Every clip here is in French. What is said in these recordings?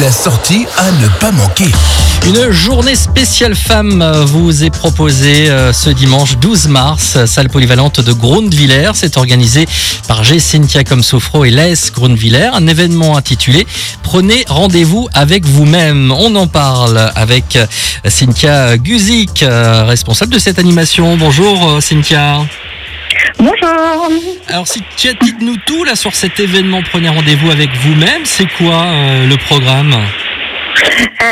La sortie à ne pas manquer. Une journée spéciale femme vous est proposée euh, ce dimanche 12 mars, salle polyvalente de Grundviller. C'est organisé par G. Cynthia Comsofro et Les Grundviller. Un événement intitulé Prenez rendez-vous avec vous-même. On en parle avec euh, Cynthia Guzik, euh, responsable de cette animation. Bonjour Cynthia. Bonjour. Alors Cynthia, dites-nous tout là sur cet événement Prenez rendez-vous avec vous-même. C'est quoi euh, le programme?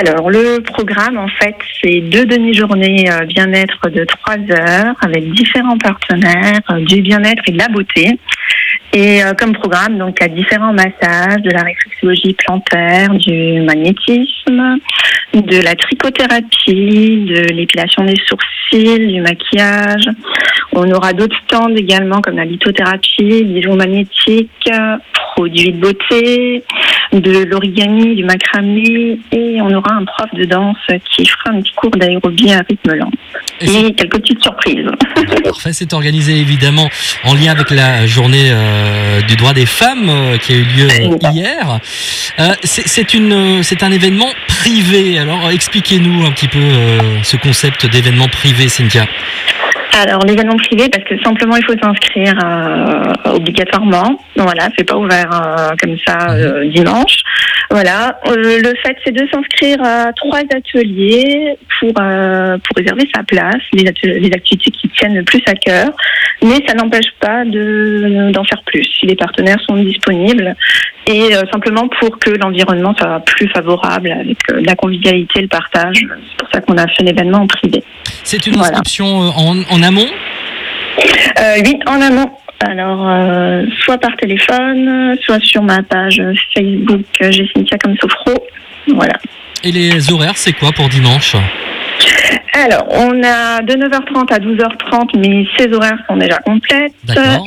Alors, le programme, en fait, c'est deux demi-journées euh, bien-être de trois heures avec différents partenaires euh, du bien-être et de la beauté. Et euh, comme programme, donc, il y a différents massages, de la réflexologie plantaire, du magnétisme, de la trichothérapie, de l'épilation des sourcils, du maquillage. On aura d'autres stands également comme la lithothérapie, bijoux magnétiques, produits de beauté, de l'origami, du macramé et on aura un prof de danse qui fera un petit cours d'aérobie à rythme lent. Et quelques petites surprises. Parfait, c'est organisé évidemment en lien avec la journée euh, du droit des femmes euh, qui a eu lieu euh, hier. C'est une, c'est un événement privé. Alors expliquez-nous un petit peu ce concept d'événement privé, Cynthia. Alors l'événement privé parce que simplement il faut s'inscrire euh, obligatoirement. Donc, Voilà, c'est pas ouvert euh, comme ça euh, dimanche. Voilà, Euh, le fait c'est de s'inscrire à trois ateliers pour euh, pour réserver sa place, les, les activités qui tiennent le plus à cœur, mais ça n'empêche pas de d'en faire plus si les partenaires sont disponibles et euh, simplement pour que l'environnement soit plus favorable avec la convivialité, le partage. C'est pour ça qu'on a fait l'événement en privé. C'est une inscription en, en amont? Euh, oui, en amont. Alors, euh, soit par téléphone, soit sur ma page Facebook, euh, j'ai Cynthia comme Sophro. Voilà. Et les horaires, c'est quoi pour dimanche? Alors, on a de 9h30 à 12h30, mais ces horaires sont déjà complètes.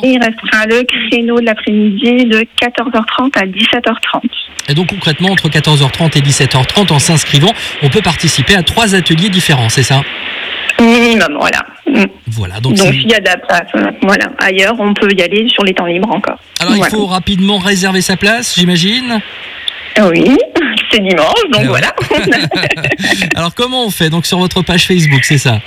Il restera le créneau de l'après-midi de 14h30 à 17h30. Et donc concrètement, entre 14h30 et 17h30, en s'inscrivant, on peut participer à trois ateliers différents, c'est ça? Minimum, voilà. Mm. Voilà, donc, Donc, il y a de la place. Voilà. Ailleurs, on peut y aller sur les temps libres encore. alors il faut rapidement réserver sa place, j'imagine. Oui, c'est dimanche, donc Eh voilà. Alors comment on fait Donc sur votre page Facebook, c'est ça?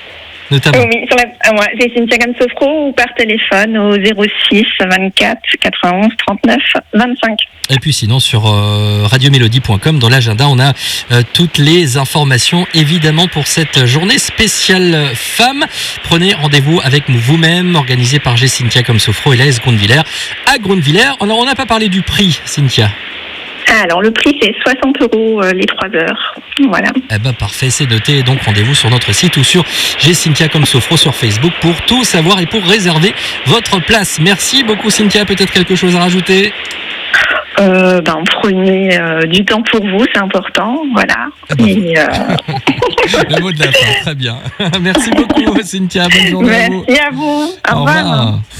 Notamment. Oui, sur la, ah, moi, j'ai Cynthia ou par téléphone au 06 24 91 39 25. Et puis sinon sur euh, radiomélodie.com dans l'agenda on a euh, toutes les informations évidemment pour cette journée spéciale femme. Prenez rendez-vous avec vous-même organisé par G. Cynthia comme Sofro et Laïs Grundviller à Grundviller. Alors on n'a pas parlé du prix Cynthia. Alors, le prix, c'est 60 euros euh, les 3 heures. Voilà. Eh ben parfait, c'est noté. Donc rendez-vous sur notre site ou sur G. Cynthia comme Sofro sur Facebook pour tout savoir et pour réserver votre place. Merci beaucoup Cynthia. Peut-être quelque chose à rajouter? Euh, ben, prenez euh, du temps pour vous, c'est important. Voilà. Ah ben, Et, euh, Le mot de la fin, très bien. Merci beaucoup Cynthia. Bonne journée à vous. merci à vous. Au, Au revoir. revoir.